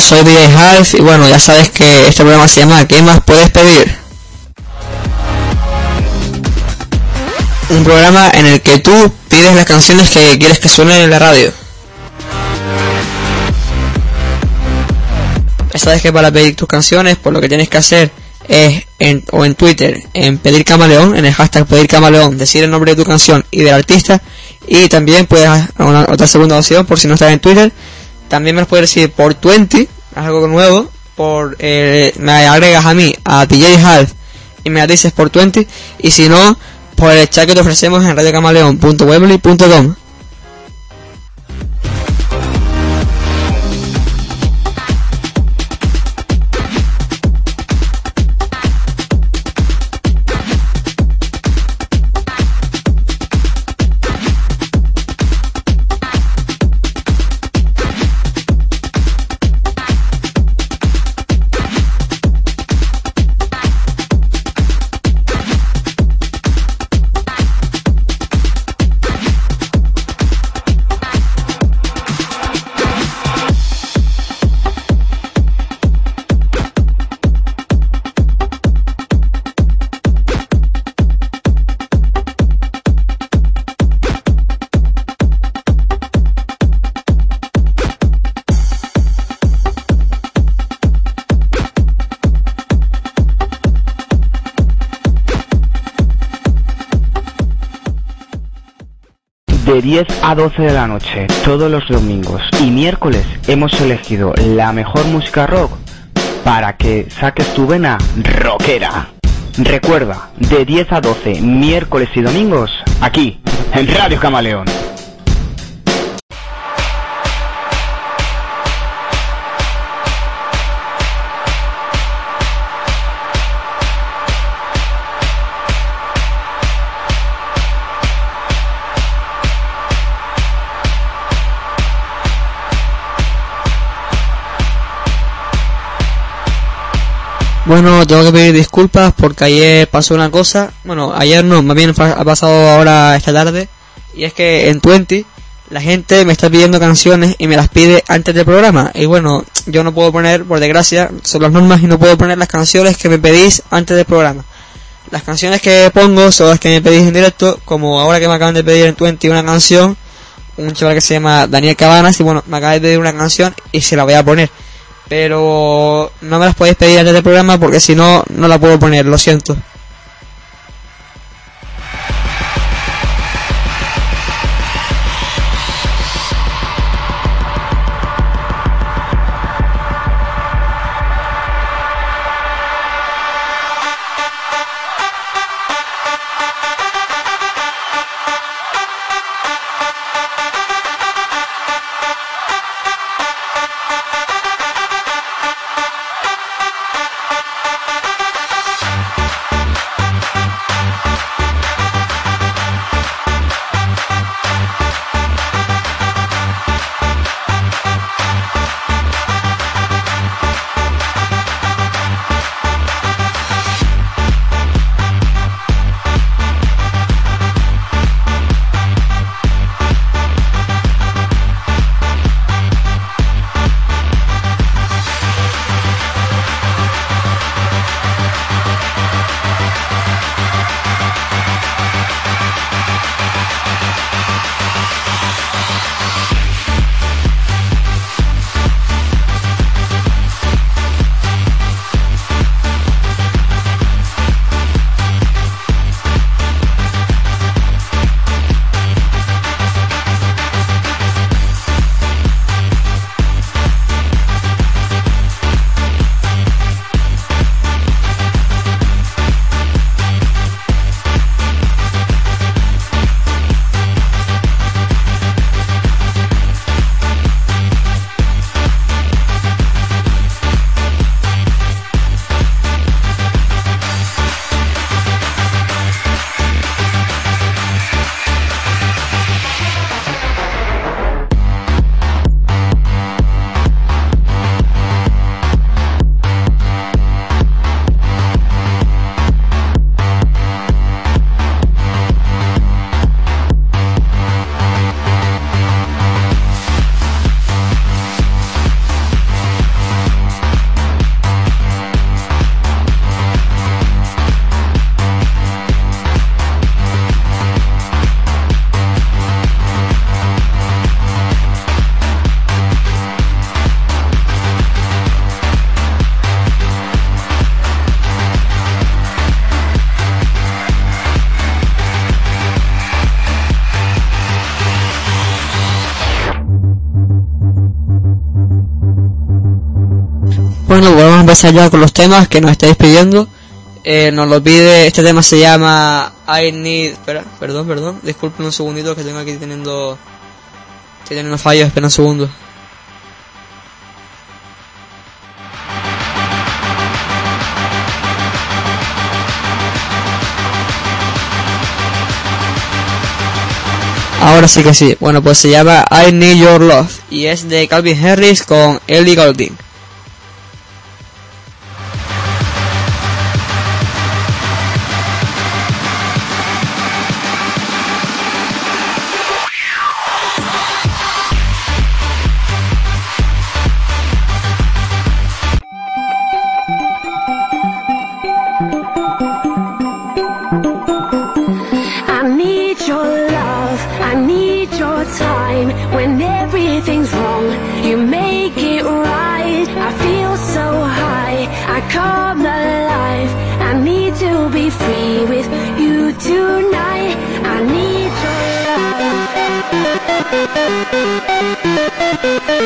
Soy DJ Half y bueno, ya sabes que este programa se llama ¿Qué más puedes pedir? Un programa en el que tú pides las canciones que quieres que suenen en la radio. Ya sabes que para pedir tus canciones, por lo que tienes que hacer es en, o en Twitter, en pedir camaleón, en el hashtag pedir camaleón, decir el nombre de tu canción y del artista. Y también puedes, una, otra segunda opción, por si no estás en Twitter, también me lo puedes decir por 20, algo nuevo, por, eh, me agregas a mí, a DJ Half, y me dices por 20, y si no, por el chat que te ofrecemos en radiocamaleón.webley.com. 10 a 12 de la noche, todos los domingos y miércoles hemos elegido la mejor música rock para que saques tu vena rockera. Recuerda, de 10 a 12, miércoles y domingos, aquí, en Radio Camaleón. Bueno, tengo que pedir disculpas porque ayer pasó una cosa. Bueno, ayer no, más bien ha pasado ahora esta tarde. Y es que en Twenty la gente me está pidiendo canciones y me las pide antes del programa. Y bueno, yo no puedo poner, por desgracia, son las normas y no puedo poner las canciones que me pedís antes del programa. Las canciones que pongo son las que me pedís en directo, como ahora que me acaban de pedir en Twenty una canción, un chaval que se llama Daniel Cabanas, y bueno, me acaba de pedir una canción y se la voy a poner pero no me las podéis pedir antes del programa porque si no, no la puedo poner, lo siento. Empezar ya con los temas que nos estáis pidiendo. Eh, nos lo pide, este tema se llama I Need... Espera, perdón, perdón, disculpen un segundito que tengo aquí teniendo... Estoy teniendo fallos, espera un segundo. Ahora sí que sí. Bueno, pues se llama I Need Your Love y es de Calvin Harris con Ellie Goulding.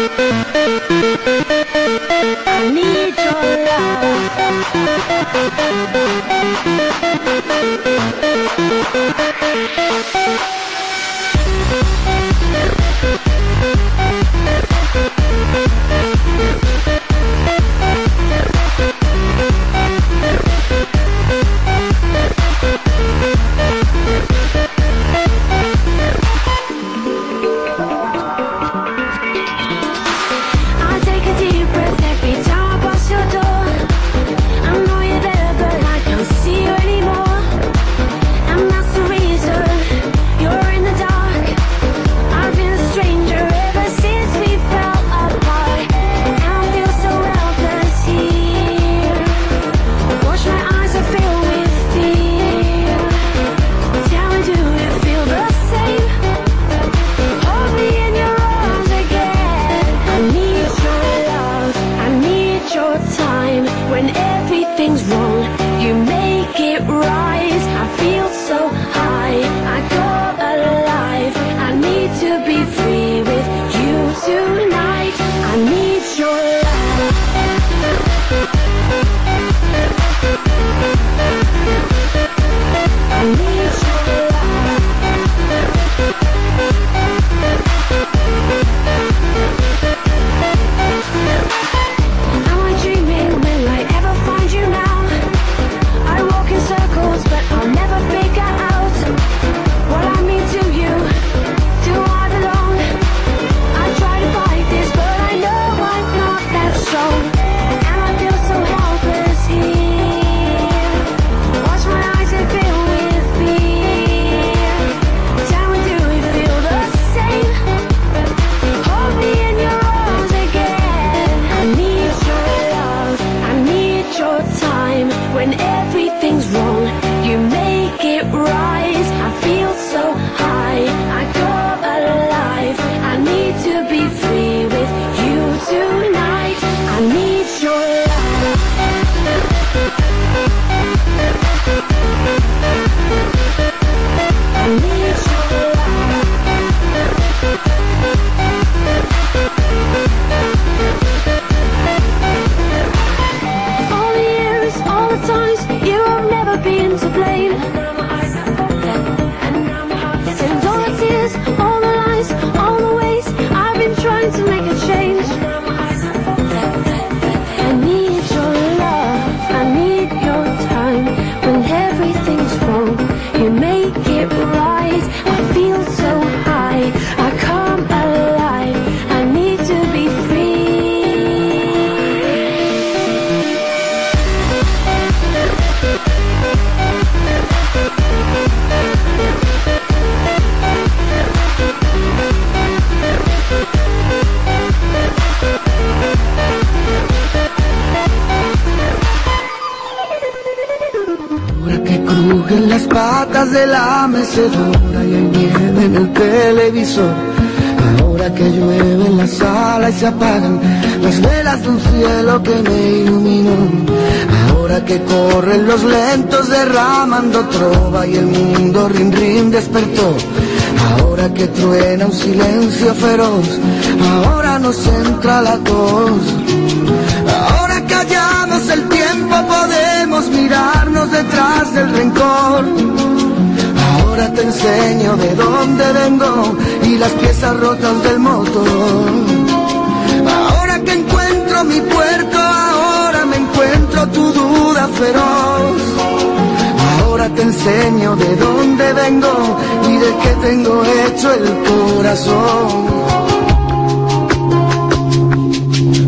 Y Los lentos derramando trova y el mundo rin rin despertó. Ahora que truena un silencio feroz, ahora nos entra la tos. Ahora callamos el tiempo, podemos mirarnos detrás del rencor. Ahora te enseño de dónde vengo y las piezas rotas del motor. Ahora que encuentro mi puerto, tu duda feroz. Ahora te enseño de dónde vengo y de qué tengo hecho el corazón.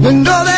Vengo del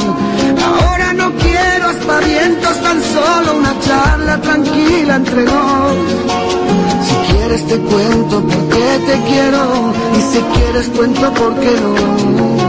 Aspavientos, tan solo una charla tranquila entre nos. Si quieres te cuento por qué te quiero y si quieres cuento por qué no.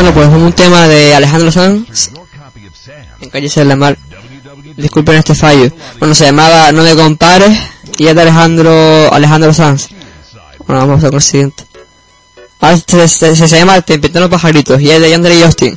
Bueno, pues un tema de Alejandro Sanz en calle Ser la Mar. Disculpen este fallo. Bueno, se llamaba No me compares y es de Alejandro Alejandro Sanz. Bueno, vamos a ver con el siguiente. Ah, se, se, se, llama los pajaritos y es de Yandere Justin.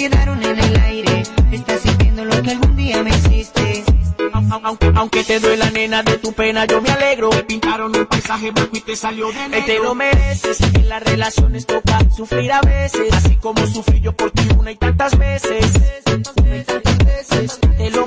Quedaron en el aire. Estás sintiendo lo que algún día me hiciste. Au- au- Aunque te duela nena de tu pena, yo me alegro. Te pintaron un paisaje blanco y te salió de negro. Te lo mereces. En las relaciones toca sufrir a veces. Así como sufrí yo por ti una y tantas veces. Una y tantas veces. Te lo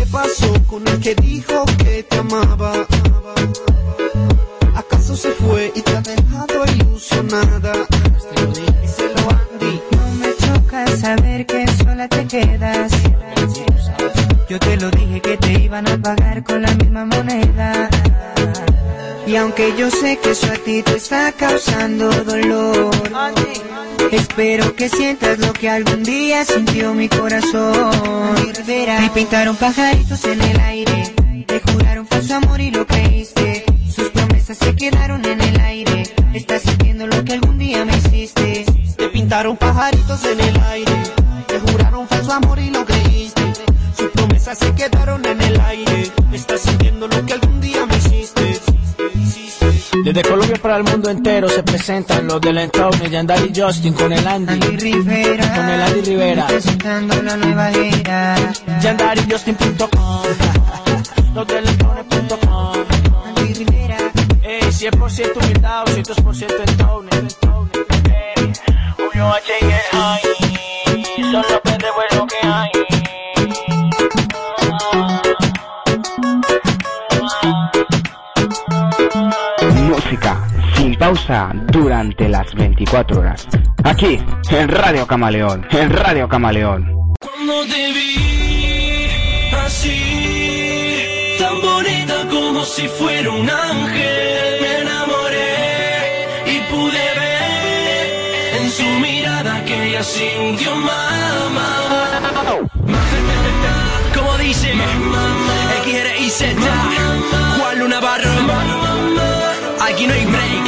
¿Qué pasó con el que dijo que te amaba? ¿Acaso se fue y te ha dejado ilusionada? Díselo, Andy. No me choca saber que sola te quedas. Yo te lo dije que te iban a pagar con la misma moneda. Y aunque yo sé que eso a ti te está causando dolor, espero que sientas lo que algún día sintió mi corazón. Me pintaron pajaritos en el aire, te juraron falso amor y lo creíste. Sus promesas se quedaron en el aire. Estás sintiendo lo que algún día me hiciste. Te pintaron pajaritos en el aire, te juraron falso amor y lo creíste. Sus promesas se quedaron en el aire. Desde Colombia para el mundo entero se presentan los del entorno, Yandari y Justin con el Andy. Andy Rivera, Con el Andy Rivera. presentando la nueva era. YandariJustin.com Los del entorno.com Andy Rivera. Ey, 100% humildad, 200% entorno. Ey, Julio H y el high, son Música sin pausa durante las 24 horas. Aquí, en Radio Camaleón, en Radio Camaleón. Cuando te vi así, tan bonita como si fuera un ángel, me enamoré y pude ver en su mirada que ella sintió mamá. Como dice, X, R, I, Z, aquí no hay break, you know,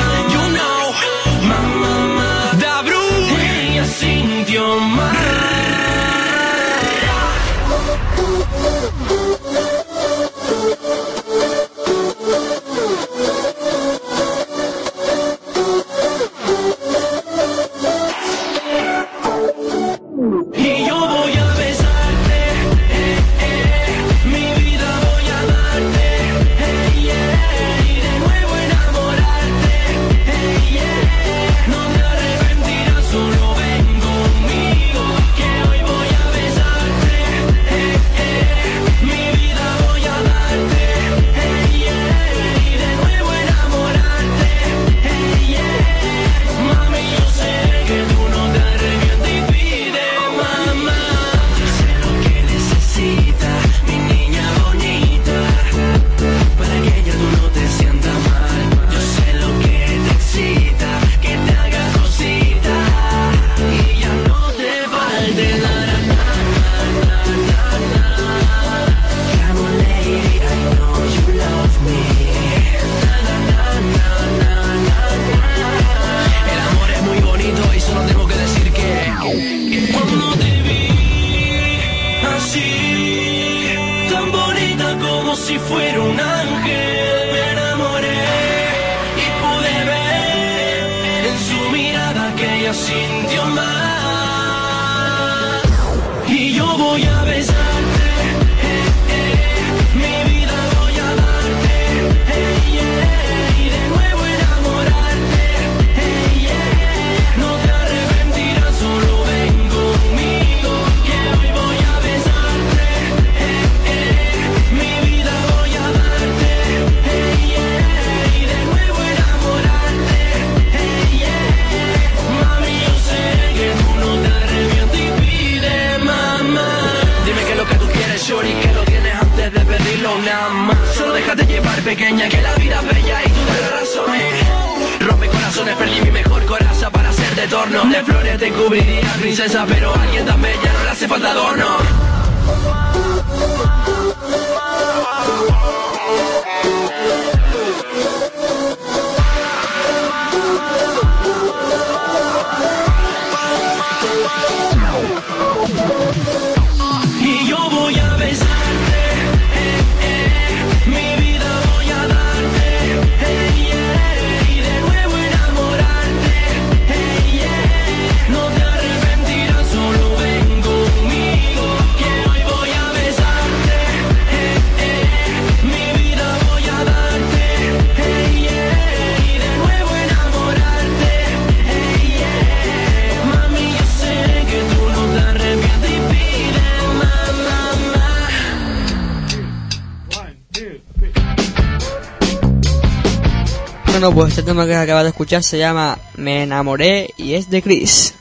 Pues este tema que acabas de escuchar se llama Me enamoré y es de Chris.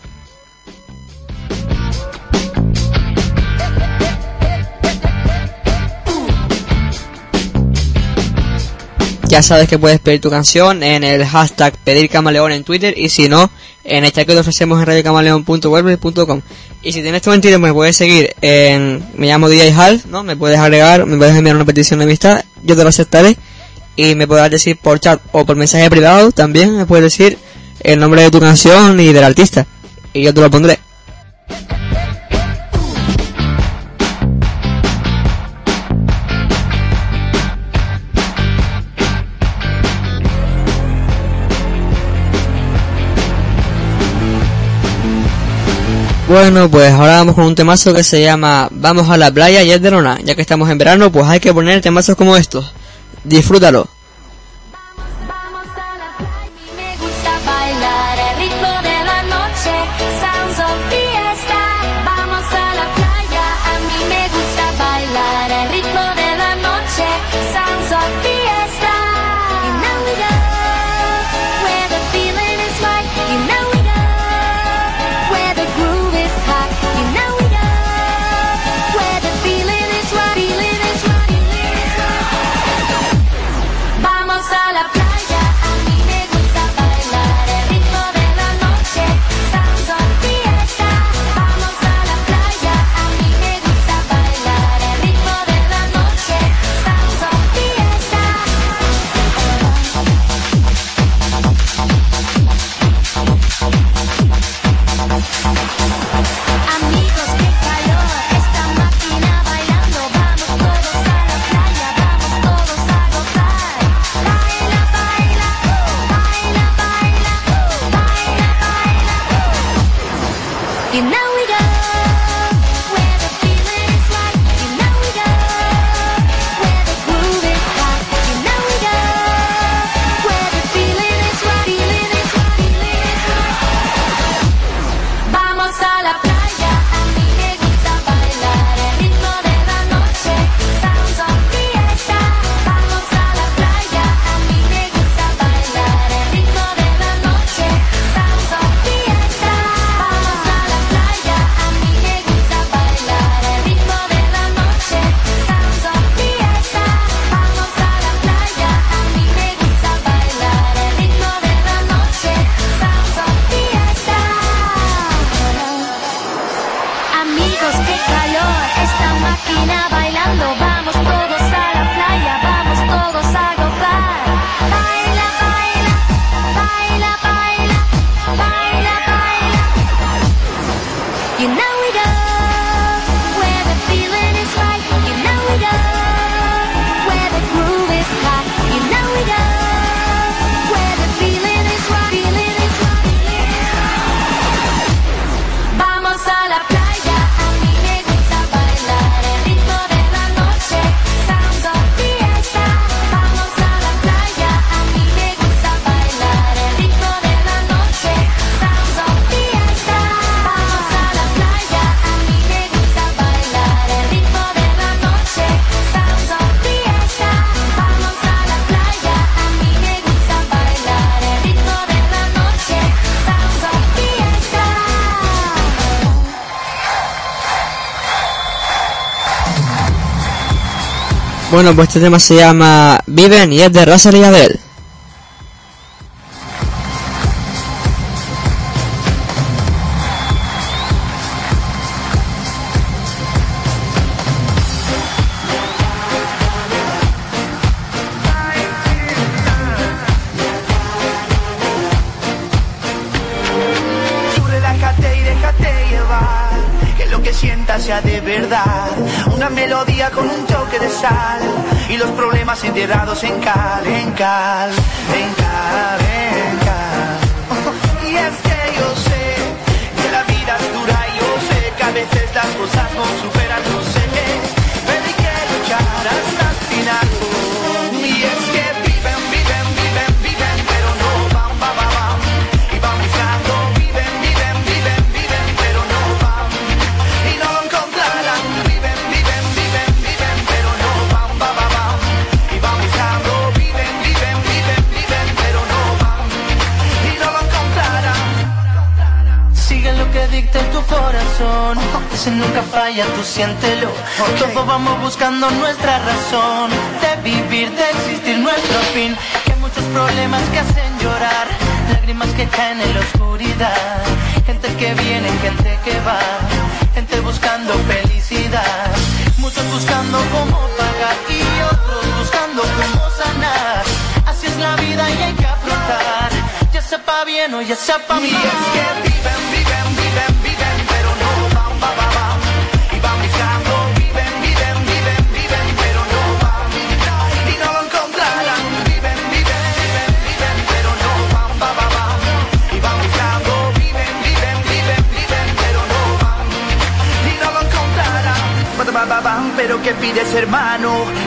Ya sabes que puedes pedir tu canción en el hashtag pedir camaleón en Twitter y si no, en el chat que te ofrecemos en radiocamaleón.wordpress.com. Y si tienes tu mentira, me puedes seguir en. Me llamo DJ Half, ¿no? Me puedes agregar, me puedes enviar una petición de amistad, yo te la aceptaré y me podrás decir por chat o por mensaje privado también me puedes decir el nombre de tu canción y del artista y yo te lo pondré. Bueno, pues ahora vamos con un temazo que se llama Vamos a la playa y es de lona. Ya que estamos en verano, pues hay que poner temazos como estos. Disfrútalo. Bueno, pues este tema se llama Viven y es de Russell y Adele.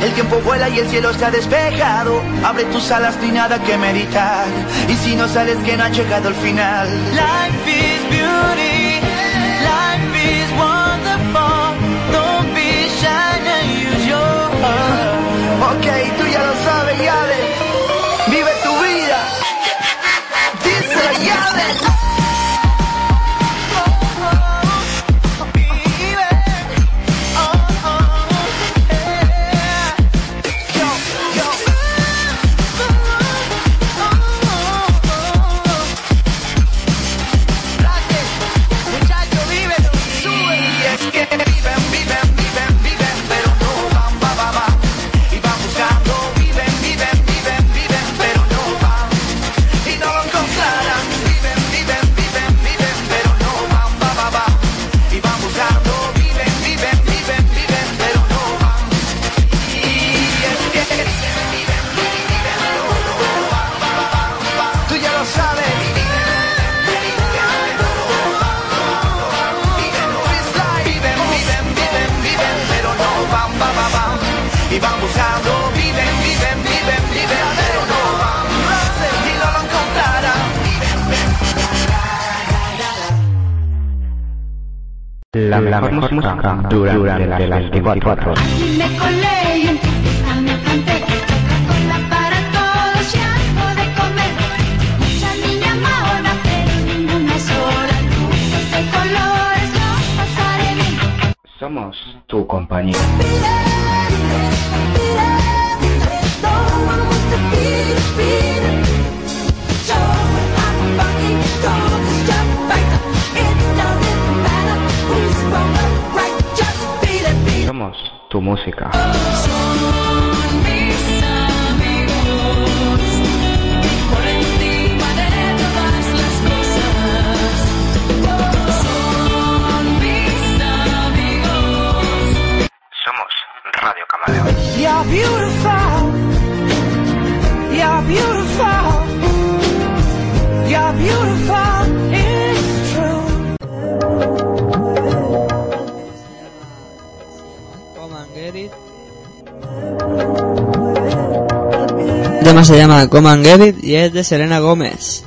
El tiempo vuela y el cielo se ha despejado. Abre tus alas, ni nada que meditar. Y si no sales, que ha llegado el final. cuatro. se llama Come and It y es de Selena Gómez.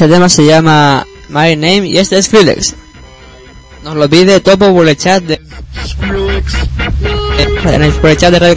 Este tema se llama My Name y este es Skrillex. Nos lo pide Topo por el chat de... Por el chat de radio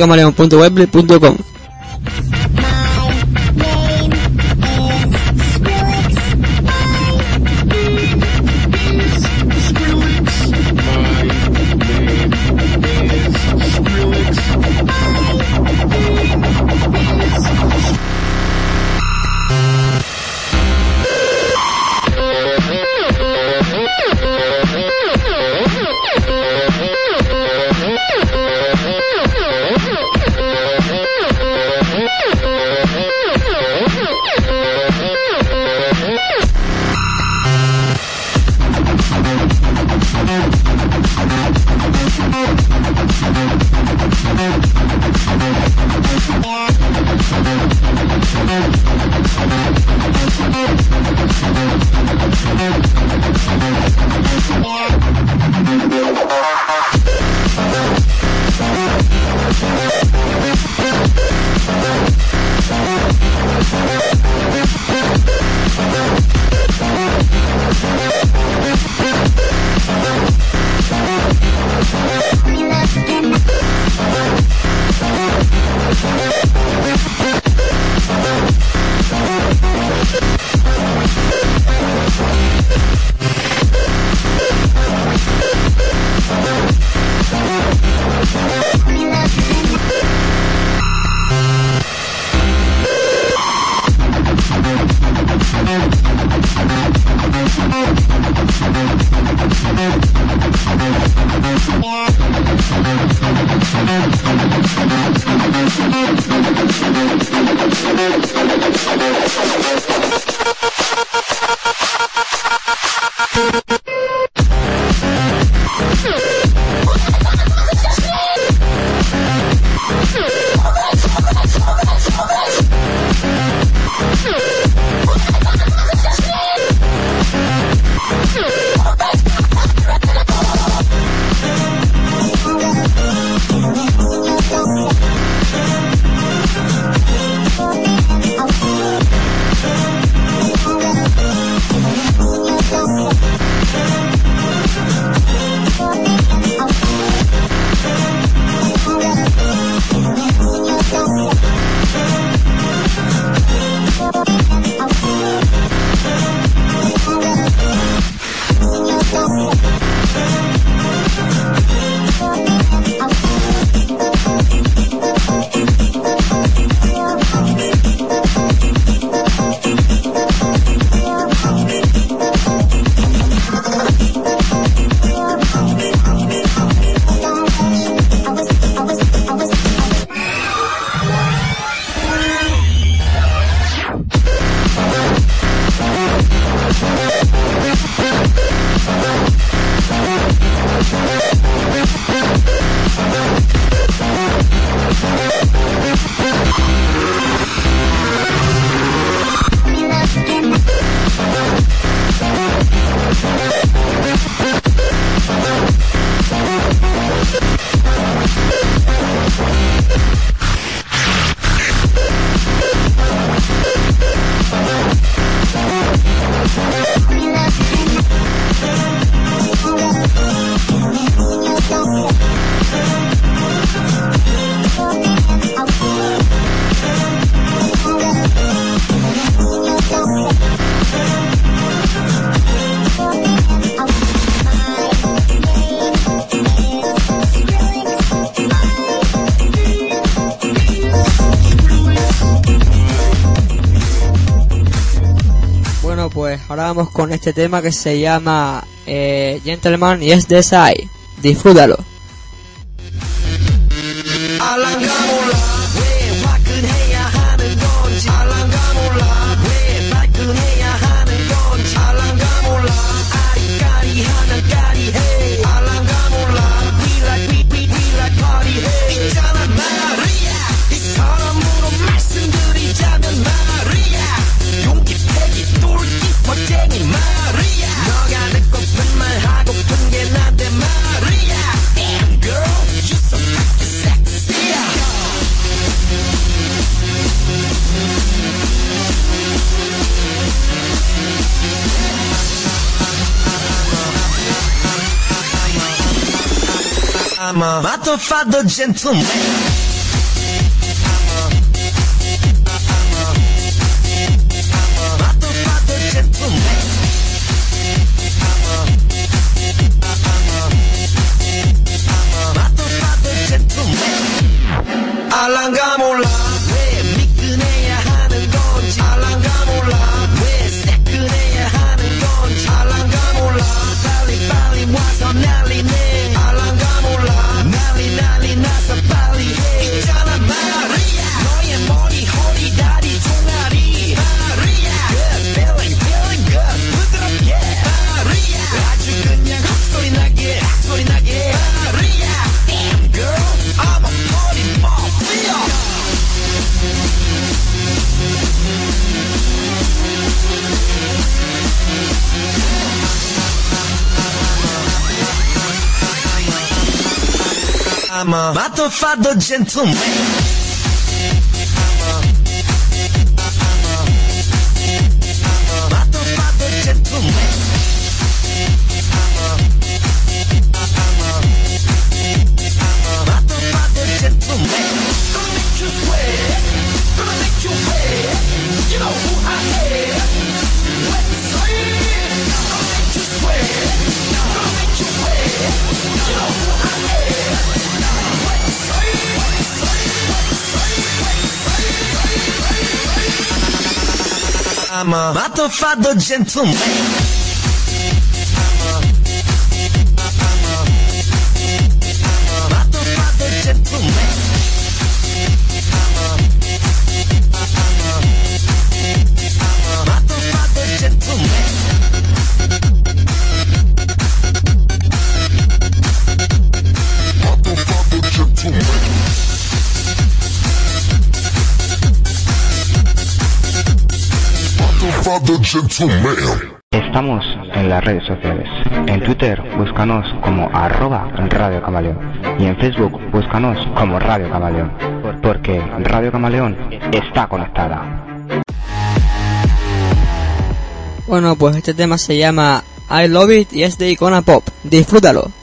cerramos con este tema que se llama eh, Gentleman y es de Sai. Disfrútalo. father gentleman ma va to fa do gentleman. Not a father gentleman. Estamos en las redes sociales. En Twitter búscanos como arroba Radio Camaleón y en Facebook búscanos como Radio Camaleón, porque Radio Camaleón está conectada. Bueno, pues este tema se llama I Love It y es de Icona Pop. Disfrútalo.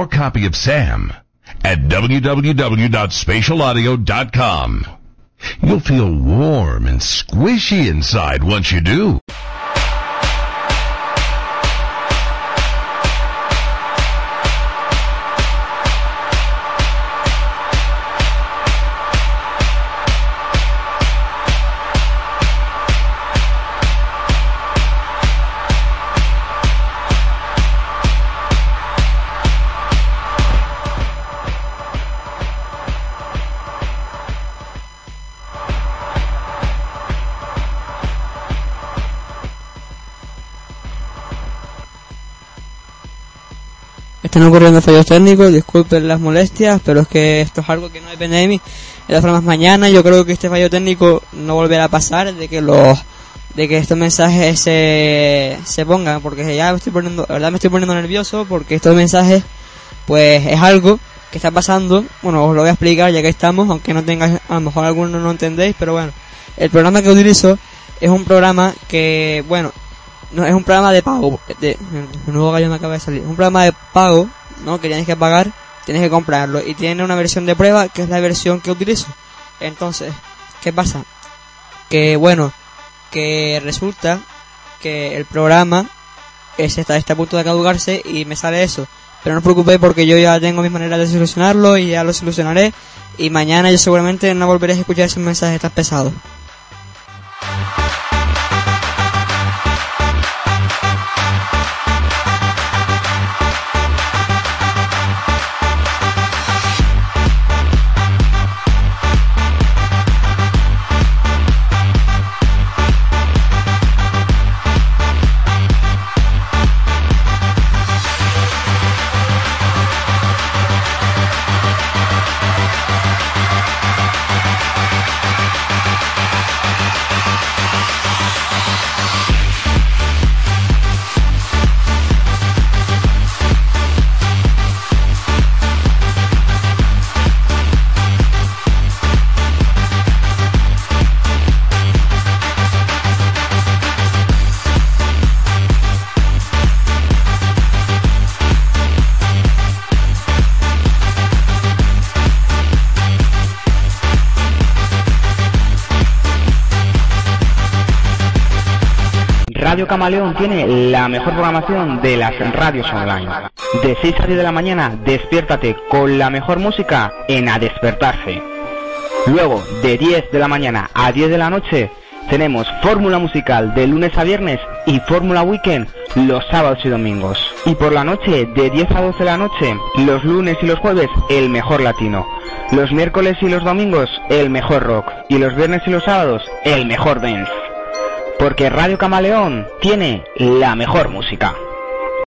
Your copy of SAM at www.spatialaudio.com. You'll feel warm and squishy inside once you do. Están ocurriendo fallos técnicos, disculpen las molestias, pero es que esto es algo que no depende de mí. De todas formas, mañana yo creo que este fallo técnico no volverá a pasar, de que los de que estos mensajes se, se pongan, porque ya me estoy poniendo, la verdad me estoy poniendo nervioso, porque estos mensajes, pues es algo que está pasando, bueno, os lo voy a explicar ya que estamos, aunque no tengáis, a lo mejor algunos no entendéis, pero bueno, el programa que utilizo es un programa que, bueno, no es un programa de pago, de, nuevo gallo me acaba de salir, un programa de pago, ¿no? Que tienes que pagar, tienes que comprarlo, y tiene una versión de prueba que es la versión que utilizo. Entonces, ¿qué pasa? Que, bueno, que resulta que el programa es está, está a punto de caducarse y me sale eso. Pero no os preocupéis porque yo ya tengo mis maneras de solucionarlo y ya lo solucionaré. Y mañana yo seguramente no volveré a escuchar esos mensajes tan pesados. Radio Camaleón tiene la mejor programación de las radios online. De 6 a 10 de la mañana, despiértate con la mejor música en A Despertarse. Luego, de 10 de la mañana a 10 de la noche, tenemos fórmula musical de lunes a viernes y fórmula weekend los sábados y domingos. Y por la noche, de 10 a 12 de la noche, los lunes y los jueves, el mejor latino. Los miércoles y los domingos, el mejor rock. Y los viernes y los sábados, el mejor dance. Porque Radio Camaleón tiene la mejor música.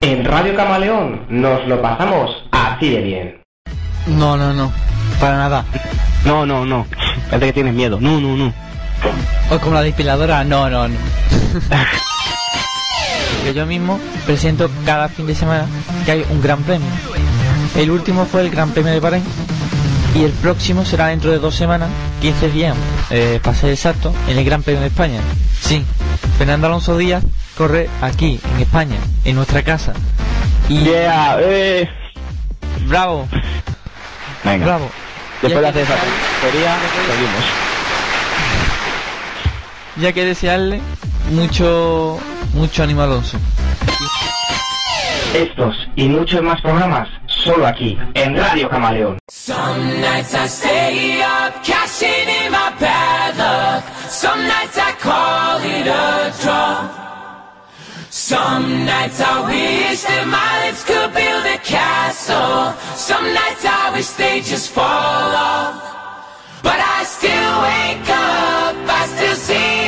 En Radio Camaleón nos lo pasamos así de bien. No, no, no. Para nada. No, no, no. Parece que tienes miedo. No, no, no. O como la depiladora, no, no, no. que yo mismo presento cada fin de semana que hay un gran premio. El último fue el Gran Premio de Bahrein y el próximo será dentro de dos semanas, 15 días, eh, para ser exacto, en el Gran Premio de España. Sí, Fernando Alonso Díaz corre aquí, en España, en nuestra casa. Y... Yeah, eh. Bravo. Venga. Bravo. Después de hacer esa seguimos. Ya que desearle mucho, mucho ánimo a Alonso. Estos y muchos más programas solo aquí, en Radio Camaleón. Some nights I stay up, cashing in my bad luck. Some nights I call it a draw. Some nights I wish that my lips could build a castle. Some nights I wish they just fall off. But I still wake up, I still see.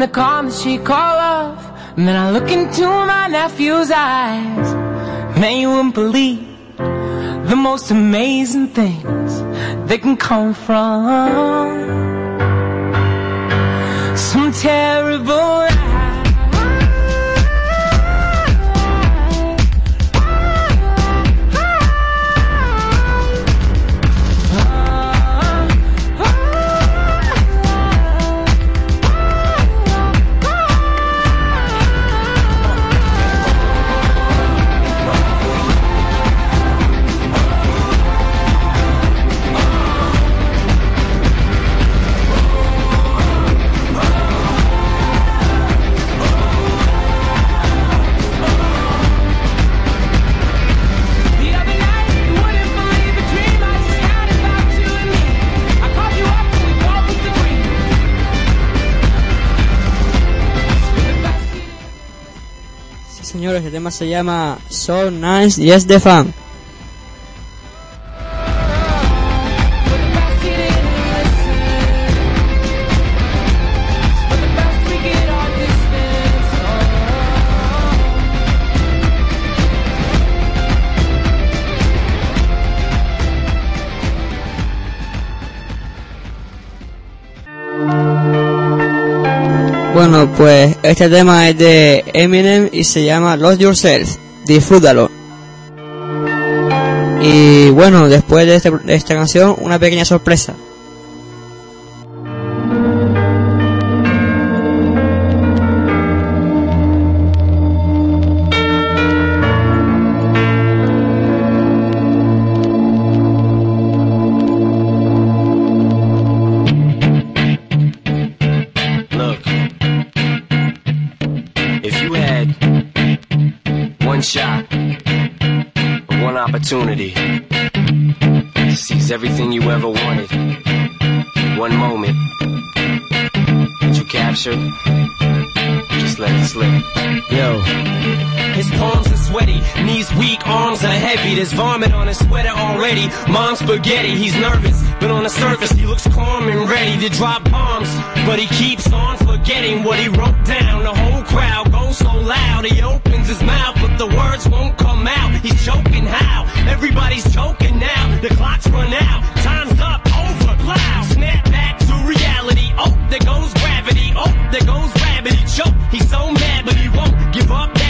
the calm that she call off. And then I look into my nephew's eyes. Man, you wouldn't believe the most amazing things that can come from some terrible. Este tema se llama So Nice yes es de fan. Bueno, pues este tema es de Eminem y se llama Lost Yourself. Disfrútalo. Y bueno, después de, este, de esta canción, una pequeña sorpresa. Look. One shot, one opportunity to seize everything you ever wanted, one moment that you captured, just let it slip. Yo. His palms are sweaty, knees weak, arms are heavy. There's vomit on his sweater already. Mom's spaghetti, he's nervous, but on the surface he looks calm and ready to drop bombs. But he keeps on forgetting what he wrote down. The whole crowd goes so loud, he opens his mouth, but the words won't come out. He's choking how? Everybody's choking now. The clock's run out, time's up, over, plow. Snap back to reality. Oh, there goes gravity. Oh, there goes gravity. Choke. He's so mad, but he won't give up.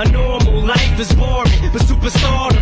A normal life is boring, but superstardom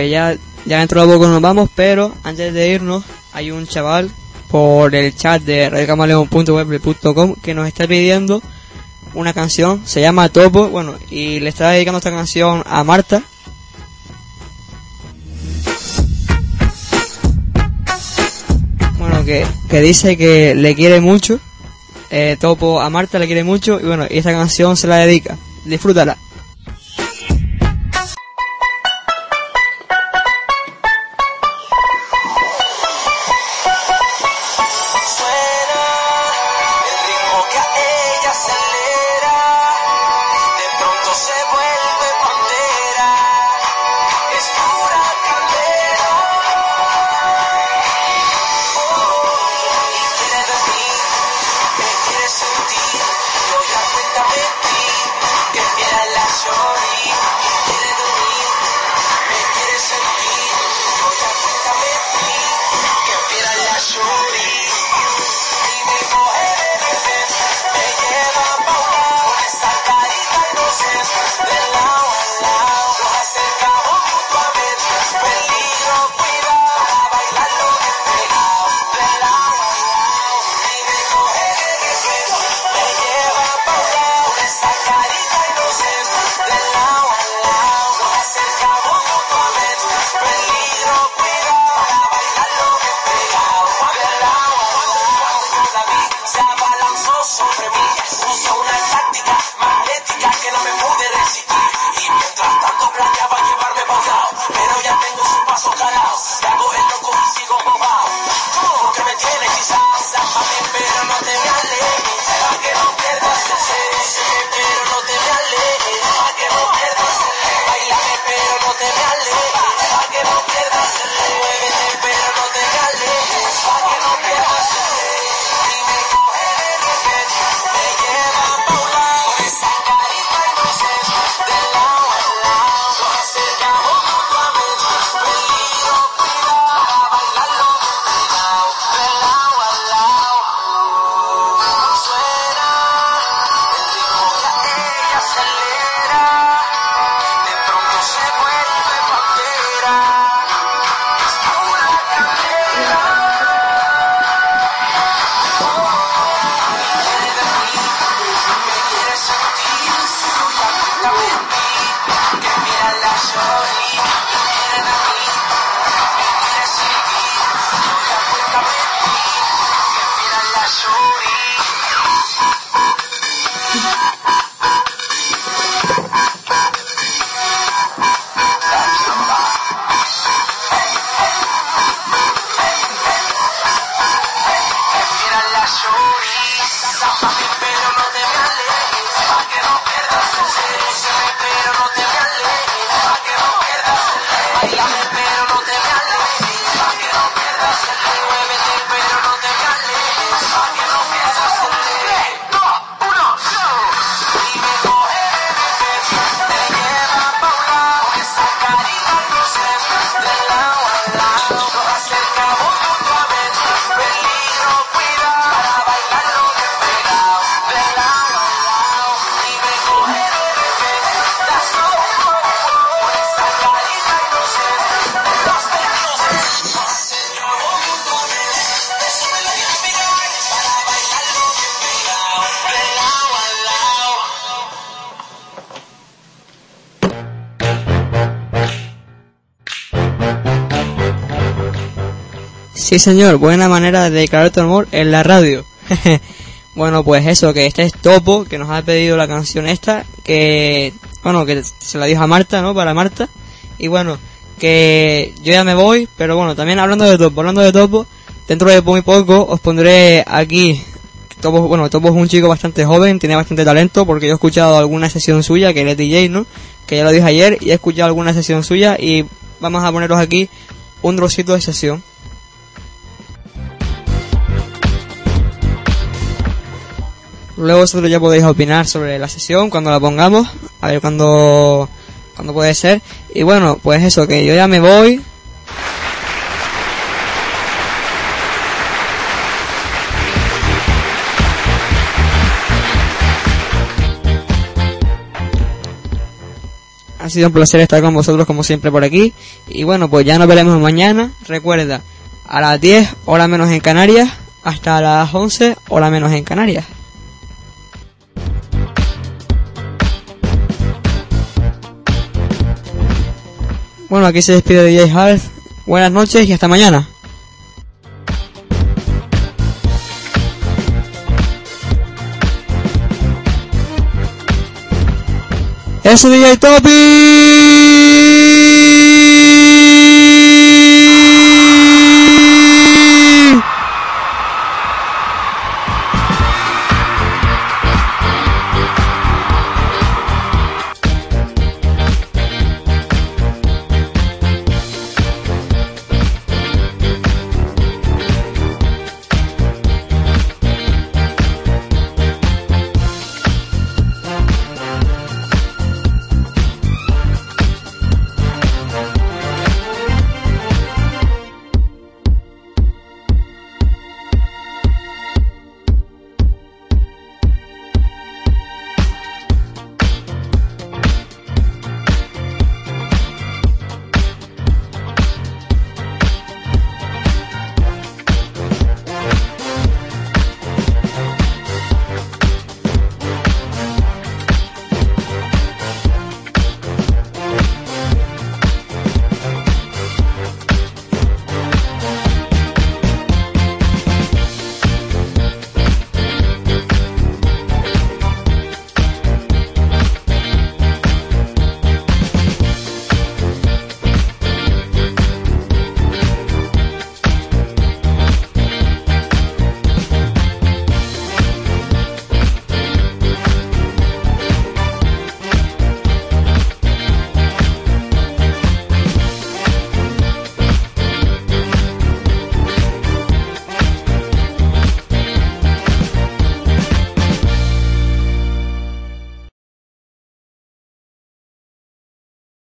pues ya, ya dentro de poco nos vamos, pero antes de irnos hay un chaval por el chat de radiocamaleon.web.com que nos está pidiendo una canción, se llama Topo, bueno, y le está dedicando esta canción a Marta. Bueno, que, que dice que le quiere mucho, eh, Topo a Marta le quiere mucho, y bueno, y esta canción se la dedica. Disfrútala. Bye. Sí, señor, buena manera de declarar tu amor en la radio. bueno, pues eso, que este es Topo, que nos ha pedido la canción esta, que, bueno, que se la dijo a Marta, ¿no? Para Marta. Y bueno, que yo ya me voy, pero bueno, también hablando de Topo, hablando de Topo, dentro de muy poco os pondré aquí. Topo, bueno, Topo es un chico bastante joven, tiene bastante talento, porque yo he escuchado alguna sesión suya, que es DJ, ¿no? Que ya lo dije ayer, y he escuchado alguna sesión suya, y vamos a poneros aquí un trocito de sesión. Luego vosotros ya podéis opinar sobre la sesión cuando la pongamos, a ver cuándo cuando puede ser. Y bueno, pues eso, que yo ya me voy. Ha sido un placer estar con vosotros como siempre por aquí. Y bueno, pues ya nos veremos mañana. Recuerda, a las 10 hora menos en Canarias hasta las 11 hora menos en Canarias. Bueno, aquí se despide DJ Half. Buenas noches y hasta mañana. Eso DJ Topi.